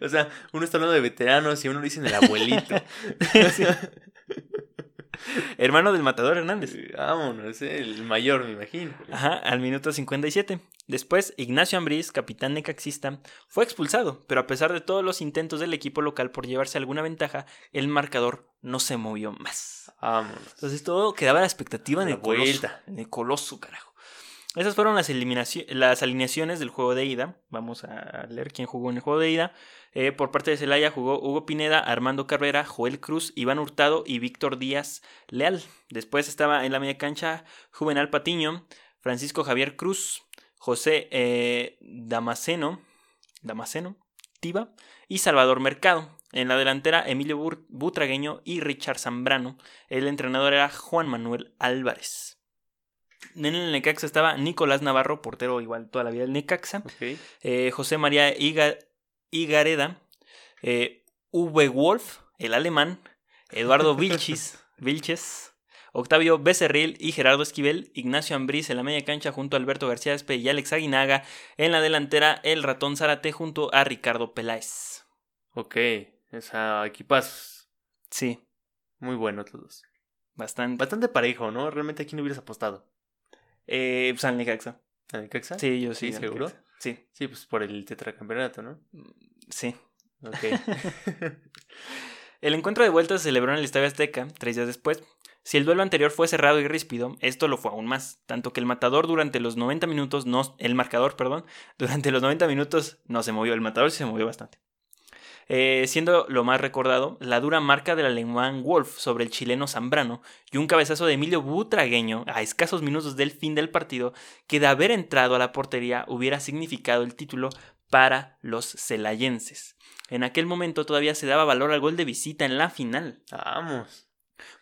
O sea, uno está hablando de veteranos y uno le dicen el abuelito. (laughs) Sí. (laughs) (laughs) hermano del matador Hernández. Vámonos, eh, el mayor, me imagino. Ajá, al minuto 57. Después, Ignacio Ambriz, capitán necaxista, fue expulsado, pero a pesar de todos los intentos del equipo local por llevarse alguna ventaja, el marcador no se movió más. Vámonos. Entonces todo quedaba a la expectativa en el coloso. En el coloso, carajo. Esas fueron las, las alineaciones del juego de ida. Vamos a leer quién jugó en el juego de ida. Eh, por parte de Celaya jugó Hugo Pineda, Armando Carrera, Joel Cruz, Iván Hurtado y Víctor Díaz Leal. Después estaba en la media cancha Juvenal Patiño, Francisco Javier Cruz, José eh, Damasceno, Damasceno, Tiva y Salvador Mercado. En la delantera, Emilio Butragueño y Richard Zambrano. El entrenador era Juan Manuel Álvarez. En el Necaxa estaba Nicolás Navarro, portero igual toda la vida del Necaxa. Eh, José María Iga- Igareda, eh, Uwe Wolf, el alemán, Eduardo (laughs) Vilchis, Vilches, Octavio Becerril y Gerardo Esquivel, Ignacio Ambriz en la media cancha junto a Alberto García Espe y Alex Aguinaga, en la delantera el ratón Zárate junto a Ricardo Peláez. Ok. O sea, equipazos. Sí, Muy buenos todos. bastante. Bastante parejo, ¿no? Realmente aquí no hubieras apostado. Eh, pues al Necaxa. ¿A Necaxa? Sí, yo sí. ¿Sí, al seguro? Sí, Sí, pues por el tetracampeonato, ¿no? sí. Ok. (laughs) El encuentro de vuelta se celebró en el Estadio Azteca, tres días después. Si el duelo anterior fue cerrado y ríspido, esto lo fue aún más, tanto que el matador durante los 90 minutos no, el marcador, perdón, durante los 90 minutos no se movió, el matador sí se movió bastante. Eh, siendo lo más recordado, la dura marca del alemán Wolf sobre el chileno Zambrano y un cabezazo de Emilio Butragueño a escasos minutos del fin del partido, que de haber entrado a la portería hubiera significado el título para los celayenses. En aquel momento todavía se daba valor al gol de visita en la final. Vamos.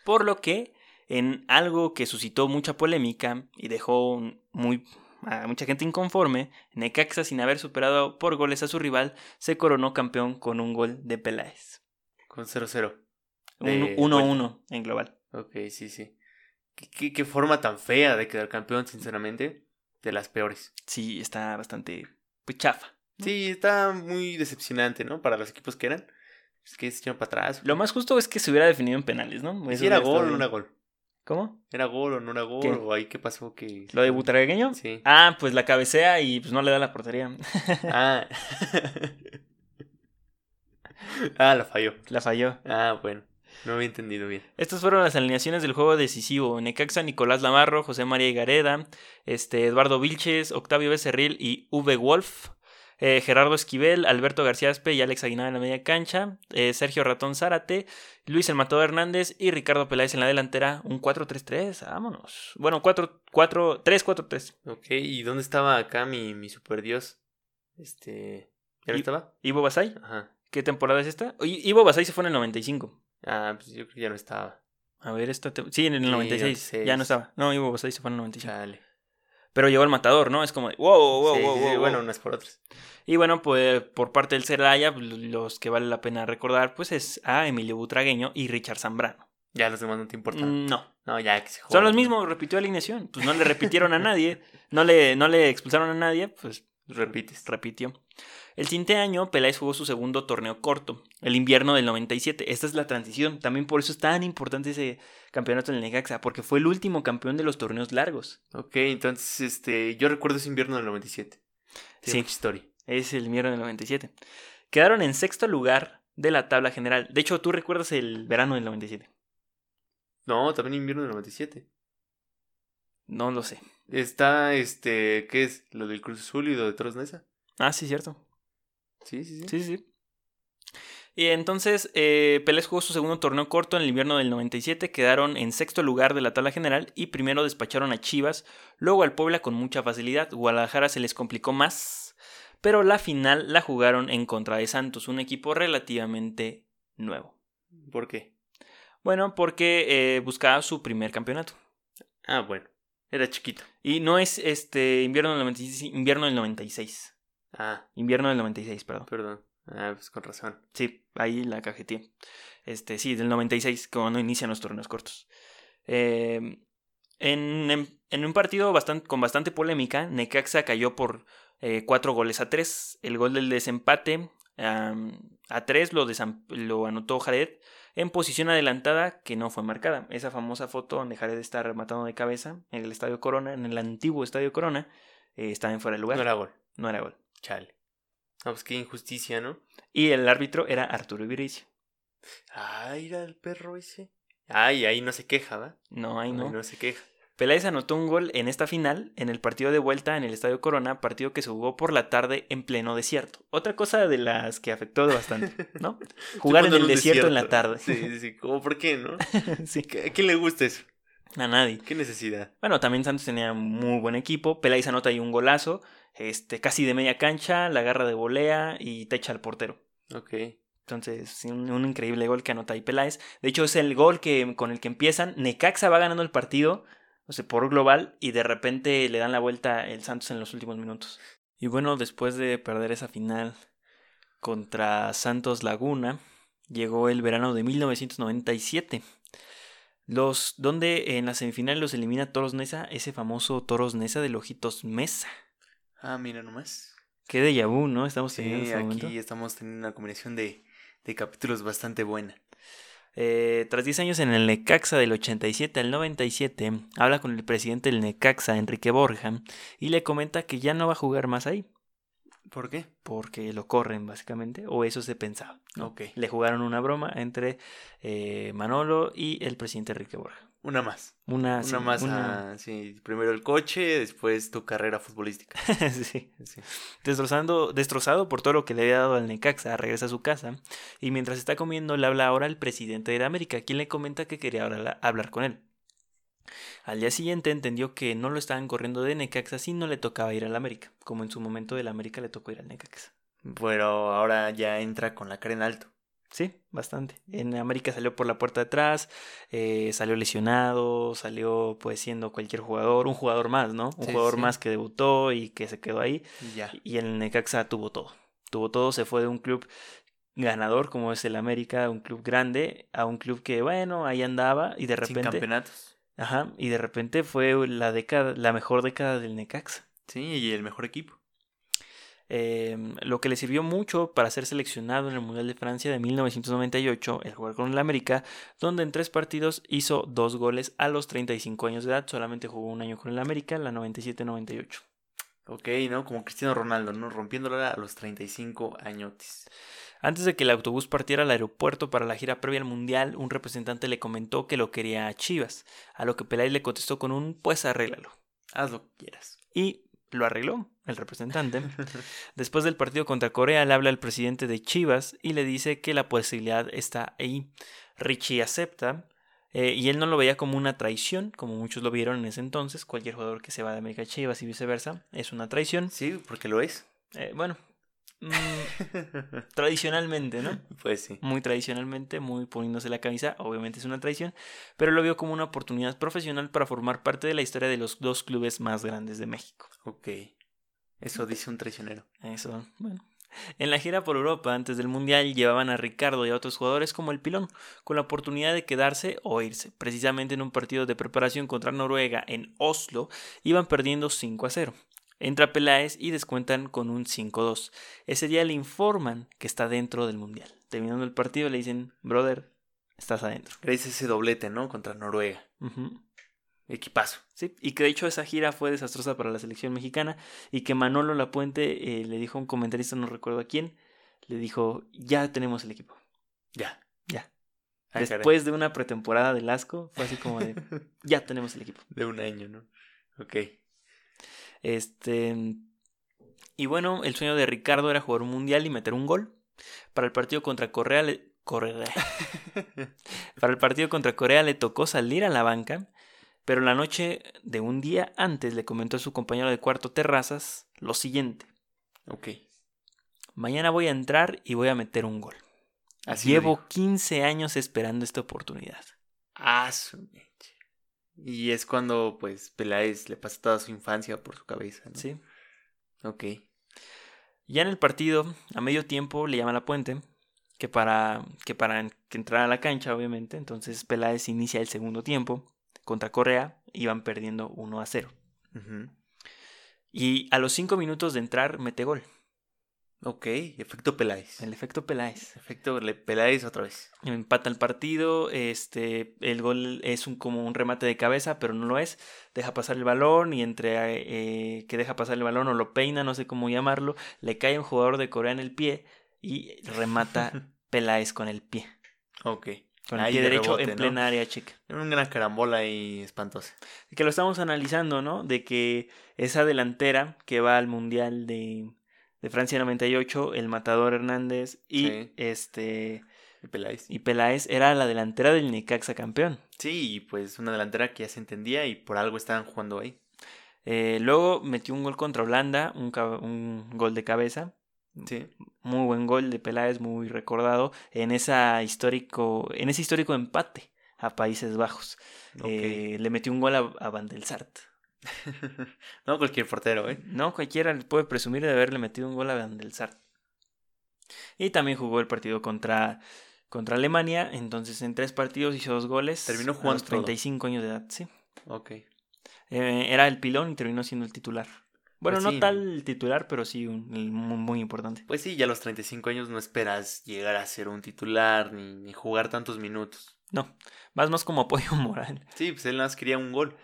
Por lo que, en algo que suscitó mucha polémica y dejó muy, a mucha gente inconforme, Necaxa, sin haber superado por goles a su rival, se coronó campeón con un gol de Peláez. Con 0-0. Un De 1-1 en global. Ok, sí, sí. ¿Qué, qué, qué forma tan fea de quedar campeón, sinceramente. De las peores. Sí, está bastante pues, chafa. Sí, está muy decepcionante, ¿no? Para los equipos que eran. Es que se echaron para atrás. Lo más justo es que se hubiera definido en penales, ¿no? Si era gol o no era gol. ¿Cómo? ¿Era gol o no era gol? ¿Qué? ¿O ahí qué pasó? que ¿Lo de Butragueño? Sí. Ah, pues la cabecea y pues no le da la portería. (laughs) Ah. (laughs) ah, la falló. la falló. Ah, bueno. No había entendido bien. Estas fueron las alineaciones del juego decisivo. Necaxa, Nicolás Lamarro, José María Higareda, este, Eduardo Vilches, Octavio Becerril y V. Wolf. Eh, Gerardo Esquivel, Alberto García Aspe y Alex Aguinaga en la media cancha. eh, Sergio Ratón Zárate, Luis El Matador Hernández y Ricardo Peláez en la delantera. Un 4-3-3, vámonos. Bueno, 4-4, 3-4-3. Ok, ¿y dónde estaba acá mi, mi super dios? Este. ¿Ya no estaba? Ivo Basay, Ajá. ¿qué temporada es esta? Ivo Basay se fue en el 95. Ah, pues yo creo que ya no estaba. A ver, esta te- sí, en el Sí, 96. 96. Ya no estaba. No, Ivo Basay se fue en el 95. Chale. Pero llegó el matador, ¿no? Es como de, wow, wow, Sí, wow, sí, wow, bueno, unas por otras. Y bueno, pues por parte del Celaya, pues, los que vale la pena recordar, pues es a Emilio Butragueño y Richard Zambrano. Ya los demás no te importan. Mm, No, No, ya que se son los mismos, repitió alineación. Pues no le repitieron a nadie, no le, no le expulsaron a nadie, pues Repites. repitió. El siguiente año, Peláez jugó su segundo torneo corto, el invierno del 97. Esta es la transición. También por eso es tan importante ese campeonato en el Necaxa, porque fue el último campeón de los torneos largos. Ok, entonces, este, yo recuerdo ese invierno del 97. Tiene Sí. historia. Es el invierno del 97. Quedaron en sexto lugar de la tabla general. De hecho, tú recuerdas el verano del 97. No, también invierno del 97. No lo sé. Está, este, ¿qué es? Lo del Cruz Azul y lo de Toros Neza. Ah, sí, cierto. Sí, sí, sí. Sí, sí. Y entonces, eh, Pérez jugó su segundo torneo corto en el invierno del 97, quedaron en sexto lugar de la tabla general y primero despacharon a Chivas, luego al Puebla con mucha facilidad. Guadalajara se les complicó más, pero la final la jugaron en contra de Santos, un equipo relativamente nuevo. ¿Por qué? Bueno, porque eh, buscaba su primer campeonato. Ah, bueno. Era chiquito. Y no es este invierno del 96, invierno del 96. Ah, Invierno del 96, perdón. perdón. Ah, pues con razón. Sí, ahí la cajeteé. Este, sí, del 96, cuando inician los torneos cortos. Eh, en, en- en un partido bastante, con bastante polémica, Necaxa cayó por eh, cuatro goles a tres. El gol del desempate a tres lo, lo anotó Jared en posición adelantada que no fue marcada. Esa famosa foto donde Jared está rematando de cabeza en el Estadio Corona, en el antiguo Estadio Corona, eh, estaba en fuera de lugar. No era gol. No era gol. Chale. Ah, pues qué injusticia, ¿no? Y el árbitro era Arturo Ibiricio. Ay, era el perro ese. Ay, ahí no se queja, ¿va? No, ahí no. Ahí no se queja. Peláez anotó un gol en esta final, en el partido de vuelta en el Estadio Corona, partido que se jugó por la tarde en pleno desierto. Otra cosa de las que afectó bastante, ¿no? (laughs) Jugar en el desierto, en la tarde. Sí, sí, ¿cómo por qué, no? (laughs) sí. ¿A quién le gusta eso? A nadie. ¿Qué necesidad? Bueno, también Santos tenía muy buen equipo. Peláez anota ahí un golazo, este, casi de media cancha, la garra de volea y te echa al portero. Ok. Entonces, un, un, increíble gol que anota ahí Peláez. De hecho, es el gol que, con el que empiezan. Necaxa va ganando el partido o sea, por global y de repente le dan la vuelta el Santos en los últimos minutos. Y bueno, después de perder esa final contra Santos Laguna, llegó el verano de 1997. Los, donde en la semifinal los elimina Toros Nesa, ese famoso Toros Nesa de Ojitos Mesa. Ah, mira nomás. Qué de vu, ¿no? Estamos teniendo sí, aquí estamos teniendo una combinación de, de capítulos bastante buena. Eh, tras 10 años en el Necaxa del 87 al 97, habla con el presidente del Necaxa, Enrique Borja, y le comenta que ya no va a jugar más ahí. ¿Por qué? Porque lo corren, básicamente, o eso se pensaba. Le jugaron una broma entre eh, Manolo y el presidente Enrique Borja. Una más. Una, una más. Ah, sí, primero el coche, después tu carrera futbolística. (laughs) sí. sí. Destrozando, destrozado por todo lo que le había dado al Necaxa, regresa a su casa y mientras está comiendo le habla ahora al presidente de la América, quien le comenta que quería hablar con él. Al día siguiente entendió que no lo estaban corriendo de Necaxa, sino le tocaba ir al América, como en su momento del América le tocó ir al Necaxa. Pero ahora ya entra con la cara en alto. Sí, bastante. En América salió por la puerta de atrás, eh, salió lesionado, salió pues siendo cualquier jugador, un jugador más, ¿no? Un jugador más que debutó y que se quedó ahí. Ya. Y en Necaxa tuvo todo. Tuvo todo, se fue de un club ganador como es el América, un club grande, a un club que, bueno, ahí andaba y de repente... Sin campeonatos. Ajá, y de repente fue la década, la mejor década del Necaxa. Sí, y el mejor equipo. Em, lo que le sirvió mucho para ser seleccionado en el Mundial de Francia de 1998, el jugar con el América, donde en tres partidos hizo dos goles a los 35 años de edad, solamente jugó un año con el América, la 97-98. Ok, ¿no? Como Cristiano Ronaldo, ¿no? Rompiéndola a los 35 añotes. Antes de que el autobús partiera al aeropuerto para la gira previa al Mundial, un representante le comentó que lo quería a Chivas, a lo que Peláez le contestó con un pues arréglalo. Haz lo que quieras. Y lo arregló el representante. Después del partido contra Corea le habla al presidente de Chivas y le dice que la posibilidad está ahí. Richie acepta eh, y él no lo veía como una traición, como muchos lo vieron en ese entonces. Cualquier jugador que se va de América Chivas y viceversa es una traición. Sí, porque lo es. Eh, bueno, mm, (laughs) tradicionalmente, ¿no? Pues sí. Muy tradicionalmente, muy poniéndose la camisa, obviamente es una traición, pero lo vio como una oportunidad profesional para formar parte de la historia de los dos clubes más grandes de México. Ok. Eso dice un traicionero. Eso, bueno. En la gira por Europa antes del Mundial llevaban a Ricardo y a otros jugadores como el Pilón, con la oportunidad de quedarse o irse. Precisamente en un partido de preparación contra Noruega en Oslo, iban perdiendo 5 a 0. Entra Peláez y descuentan con un 5-2. Ese día le informan que está dentro del Mundial. Terminando el partido le dicen, brother, estás adentro. Es ese doblete, ¿no? Contra Noruega. Equipazo. Sí, y que de hecho esa gira fue desastrosa para la selección mexicana y que Manolo Lapuente eh, le dijo a un comentarista, no recuerdo a quién, le dijo, ya tenemos el equipo. Ya. Ya. Después de una pretemporada de Lasco, fue así como de, (laughs) ya tenemos el equipo. De un año, ¿no? Ok. Este... Y bueno, el sueño de Ricardo era jugar un mundial y meter un gol. Para el partido contra Correa le... Correa. (laughs) Para el partido contra Corea le tocó salir a la banca pero la noche de un día antes le comentó a su compañero de cuarto Terrazas lo siguiente. Ok. Mañana voy a entrar y voy a meter un gol. Así Llevo 15 años esperando esta oportunidad. Ah, su Y es cuando, pues, Peláez le pasa toda su infancia por su cabeza, ¿no? Sí. Ok. Ya en el partido, a medio tiempo, le llama a la puente, que para que para que entrara a la cancha, obviamente. Entonces Peláez inicia el segundo tiempo contra Corea iban perdiendo 1 a 0. Y a los cinco minutos de entrar, mete gol. Ok, efecto Peláez. El efecto Peláez. Efecto Peláez otra vez. Empata el partido. Este, el gol es un, como un remate de cabeza, pero no lo es. Deja pasar el balón y entre eh, que deja pasar el balón o lo peina, no sé cómo llamarlo, le cae un jugador de Corea en el pie y remata (laughs) Peláez con el pie. Ok. Con el Ahí pie de derecho rebote, en ¿no? plena área chica. Una carambola ahí espantosa. que lo estamos analizando, ¿no? De que esa delantera que va al Mundial de, de Francia 98, el Matador Hernández y Sí. este El Peláez. y Peláez era la delantera del Necaxa campeón. Sí, y pues una delantera que ya se entendía y por algo estaban jugando ahí. Eh, luego metió un gol contra Holanda, un gol de cabeza. Sí. Muy buen gol de Peláez, muy recordado en esa histórico, en ese histórico empate a Países Bajos. Eh, le metió un gol a, a Van del Sart. (laughs) no cualquier portero, ¿eh? No, cualquiera puede presumir de haberle metido un gol a Van del Sar. Y también jugó el partido contra, contra Alemania. Entonces, en tres partidos hizo dos goles. Terminó a jugando los 35 años de edad, sí. Ok. Eh, era el pilón y terminó siendo el titular. Bueno, Pues no sí. tal titular, pero sí un- muy, muy importante. Pues sí, ya a los 35 años no esperas llegar a ser un titular ni, ni jugar tantos minutos. No, más más como apoyo (laughs) moral. Sí, pues él nada más quería un gol.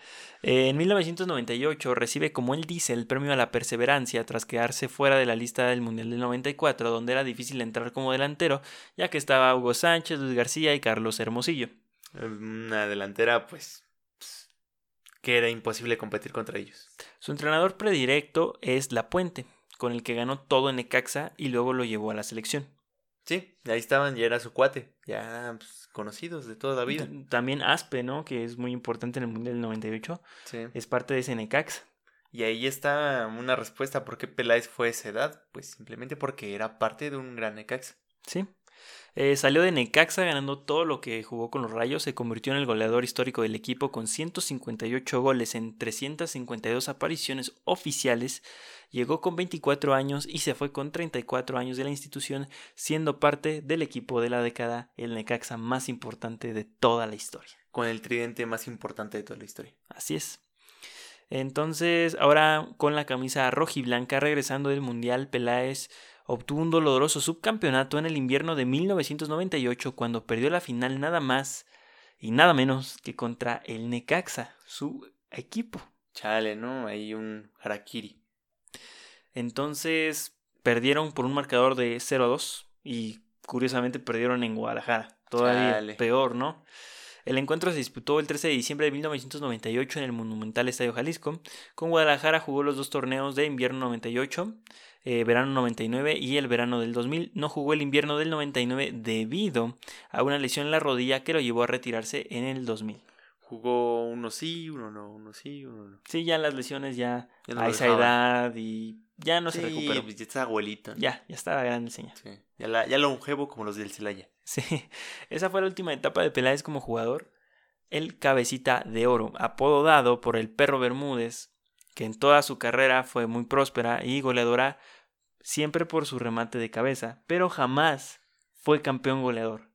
Eh, en 1998 recibe, como él dice, el premio a la perseverancia tras quedarse fuera de la lista del Mundial del 94, donde era difícil entrar como delantero, ya que estaba Hugo Sánchez, Luis García y Carlos Hermosillo. Una delantera, pues, que era imposible competir contra ellos. Su entrenador predirecto es La Puente, con el que ganó todo en Necaxa y luego lo llevó a la selección. Sí, ahí estaban, ya era su cuate, ya pues, conocidos de toda la vida. También Aspe, ¿no? Que es muy importante en el Mundial del 98, Sí. es parte de ese Necaxa. Y ahí está una respuesta por qué Peláez fue a esa edad. Pues simplemente porque era parte de un gran Necaxa. Sí. Eh, salió de Necaxa ganando todo lo que jugó con los Rayos, se convirtió en el goleador histórico del equipo con 158 goles en 352 apariciones oficiales, llegó con 24 años y se fue con 34 años de la institución, siendo parte del equipo de la década, el Necaxa más importante de toda la historia. Con el tridente más importante de toda la historia. Así es. Entonces, ahora con la camisa rojiblanca, regresando del Mundial, Peláez obtuvo un doloroso subcampeonato en el invierno de 1998 cuando perdió la final nada más y nada menos que contra el Necaxa, su equipo. Chale, ¿no? Ahí un harakiri. Entonces, perdieron por un marcador de 0 a 2 y curiosamente perdieron en Guadalajara. Todavía Chale. peor, ¿no? El encuentro se disputó el 13 de diciembre de 1998 en el Monumental Estadio Jalisco. Con Guadalajara jugó los dos torneos de invierno 98, eh, verano 99 y el verano del 2000. No jugó el invierno del 99 debido a una lesión en la rodilla que lo llevó a retirarse en el 2000. Jugó uno sí, uno no, uno sí, uno no. Sí, ya las lesiones ya, Ya no a esa edad y ya no se sí, recuperó. pues ya está abuelito. ¿no? Ya, ya estaba grande el señor. Sí. Ya, la, ya longevo como los del Celaya. Sí, (laughs) esa fue la última etapa de Peláez como jugador. El cabecita de oro, apodo dado por el perro Bermúdez, que en toda su carrera fue muy próspera y goleadora siempre por su remate de cabeza, pero jamás fue campeón goleador.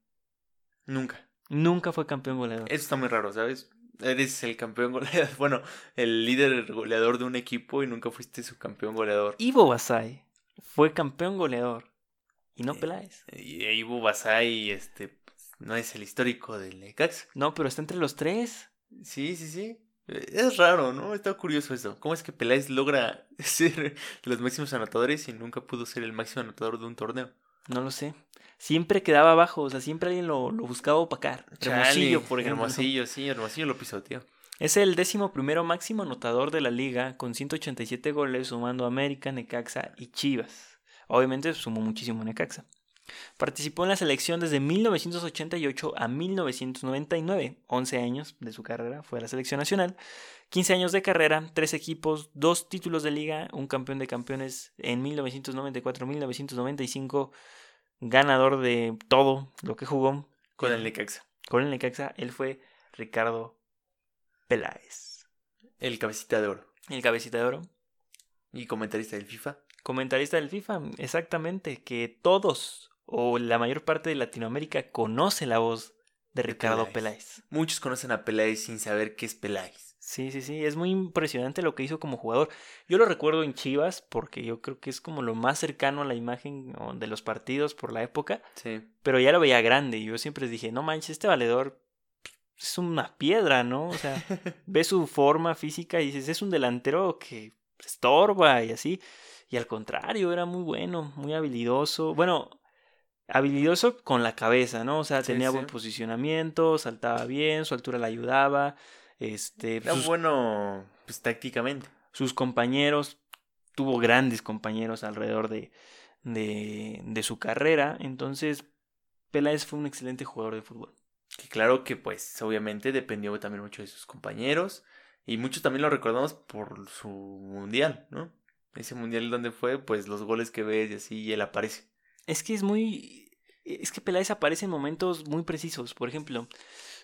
Nunca. Nunca fue campeón goleador. Eso está muy raro, ¿sabes? Eres el campeón goleador, (laughs) bueno, el líder goleador de un equipo y nunca fuiste su campeón goleador. Ivo Basay fue campeón goleador y no Eh, Peláez. Y Ivo Basay, este, pues, no es el histórico del Necaxa. No, pero está entre los tres. Sí, sí, sí. Eh, Es raro, ¿no? Está curioso eso. ¿Cómo es que Peláez logra (laughs) ser de los máximos anotadores y nunca pudo ser el máximo anotador de un torneo? No lo sé. Siempre quedaba abajo, o sea, siempre alguien lo, lo buscaba opacar. Hermosillo, Chale, por ejemplo. Hermosillo, sí, Hermosillo lo pisoteó. Es el décimo primero máximo anotador de la liga con 187 goles sumando a América, Necaxa y Chivas. Obviamente sumó muchísimo Necaxa. Participó en la selección desde 1988 a 1999, 11 años de su carrera fue a la selección nacional, 15 años de carrera, 3 equipos, 2 títulos de liga, un campeón de campeones en 1994-1995, ganador de todo lo que jugó Con el Necaxa. con el Necaxa, él fue Ricardo Peláez. El cabecita de oro. El cabecita de oro. Y comentarista del FIFA. Comentarista del FIFA, exactamente, que todos o la mayor parte de Latinoamérica conoce la voz de Ricardo Peláez. Peláez. Muchos conocen a Peláez sin saber qué es Peláez. Sí, sí, sí, es muy impresionante lo que hizo como jugador. Yo lo recuerdo en Chivas porque yo creo que es como lo más cercano a la imagen de los partidos por la época. Sí. Pero ya lo veía grande y yo siempre dije, no manches, este valedor es una piedra, ¿no? O sea, (laughs) ves su forma física y dices, es un delantero que estorba y así. Y al contrario, era muy bueno, muy habilidoso. Bueno, habilidoso con la cabeza, ¿no? O sea, tenía buen posicionamiento, saltaba bien, su altura le ayudaba. Este, era bueno, pues tácticamente. Sus compañeros, tuvo grandes compañeros alrededor de, de, de su carrera. Entonces, Peláez fue un excelente jugador de fútbol. Que claro que pues obviamente dependió también mucho de sus compañeros y muchos también lo recordamos por su mundial, ¿no? Ese mundial donde fue, pues los goles que ves y así y él aparece. Es que es muy es que Peláez aparece en momentos muy precisos. Por ejemplo,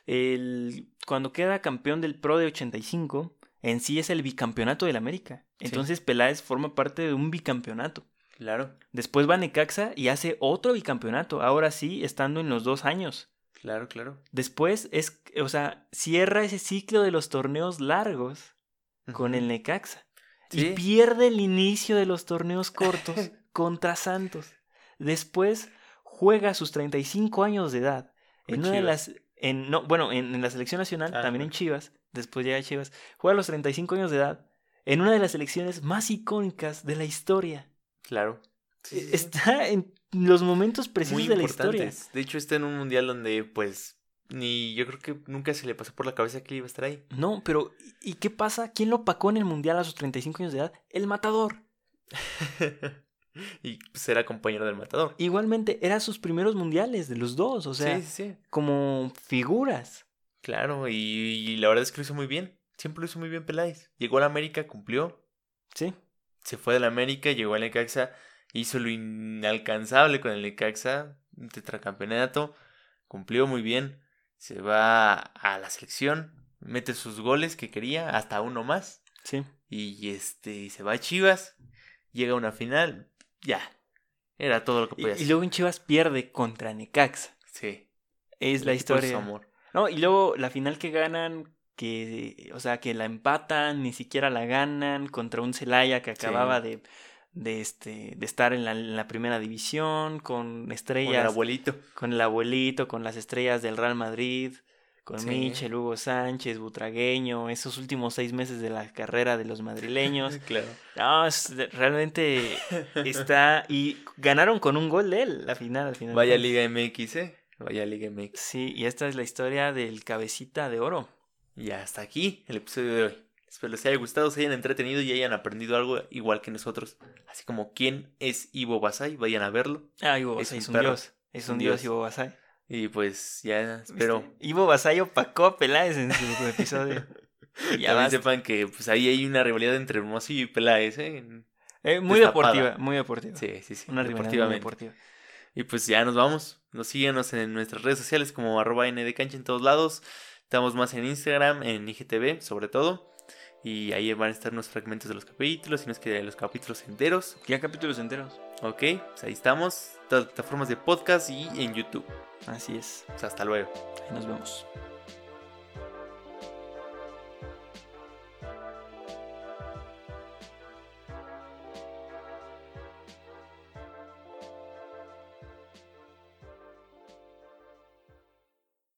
el, cuando queda campeón del Pro de 85, en sí es el bicampeonato del América. Entonces Peláez forma parte de un bicampeonato. Claro. Después va a Necaxa y hace otro bicampeonato, ahora sí, estando en los dos años. Claro, claro. Después es, o sea, cierra ese ciclo de los torneos largos con el Necaxa. Y pierde el inicio de los torneos cortos (laughs) contra Santos. Después juega a sus 35 años de edad. En una de las. En, no, bueno, en, la selección nacional, ah, también en Chivas. Después llega a Chivas. Juega a los 35 años de edad. En una de las selecciones más icónicas de la historia. Claro. E, está en los momentos precisos de la historia. De hecho, está en un mundial donde, pues, ni yo creo que nunca se le pasó por la cabeza que iba a estar ahí. No, pero ¿y qué pasa? ¿Quién lo pacó en el mundial a sus 35 años de edad? El matador. (laughs) y pues era compañero del matador. Igualmente, eran sus primeros mundiales de los dos, o sea, como figuras. Claro, y, la verdad es que lo hizo muy bien. Siempre lo hizo muy bien Peláez. Llegó a la América, cumplió. Sí. Se fue de la América, llegó a la Necaxa, hizo lo inalcanzable con el Necaxa, un tetracampeonato, cumplió muy bien. Se va a la selección, mete sus goles que quería, hasta uno más. Sí. Y este, se va a Chivas, llega a una final, ya. Era todo lo que podía hacer. Y luego en Chivas pierde contra Necaxa. Sí. Es la historia. amor. No, y luego la final que ganan, que, o sea, que la empatan, ni siquiera la ganan, contra un Celaya que acababa de, de, este, de estar en la, primera división, con estrellas. Con el abuelito. Con el abuelito, con las estrellas del Real Madrid con Michel, Hugo Sánchez, Butragueño, esos últimos seis meses de la carrera de los madrileños. (laughs) claro. No, realmente está. Y ganaron con un gol de él la final. Al final Vaya Liga MX, ¿eh? Vaya Liga MX. Sí, y esta es la historia del cabecita de oro. Y hasta aquí el episodio de hoy. Espero les haya gustado, se hayan entretenido y hayan aprendido algo igual que nosotros. Así como quién es Ivo Basay, vayan a verlo. Ah, Ivo Basay es, un, dios. Es un dios, Ivo Basay. Y pues ya espero. Ivo Basayo pacó a Peláez en su (laughs) episodio. (laughs) ya También sepan que pues ahí hay una rivalidad entre Hermosillo y Peláez, ¿eh? eh muy deportiva, muy deportiva. Sí, sí, sí. Una rivalidad deportiva. Y pues ya nos vamos. Nos síguenos en nuestras redes sociales como arroba ndcancha en todos lados. Estamos más en Instagram, en IGTV sobre todo. Y ahí van a estar unos fragmentos de los capítulos, y no es que de los capítulos enteros. ¿Qué capítulos enteros? Ok, pues ahí estamos. Plataformas de podcast y en YouTube. Así es. Pues hasta luego. Ahí nos vemos.